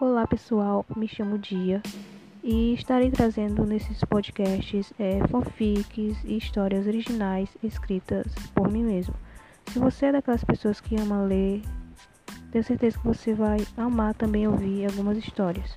Olá pessoal, me chamo Dia e estarei trazendo nesses podcasts é, fanfics e histórias originais escritas por mim mesmo. Se você é daquelas pessoas que ama ler, tenho certeza que você vai amar também ouvir algumas histórias.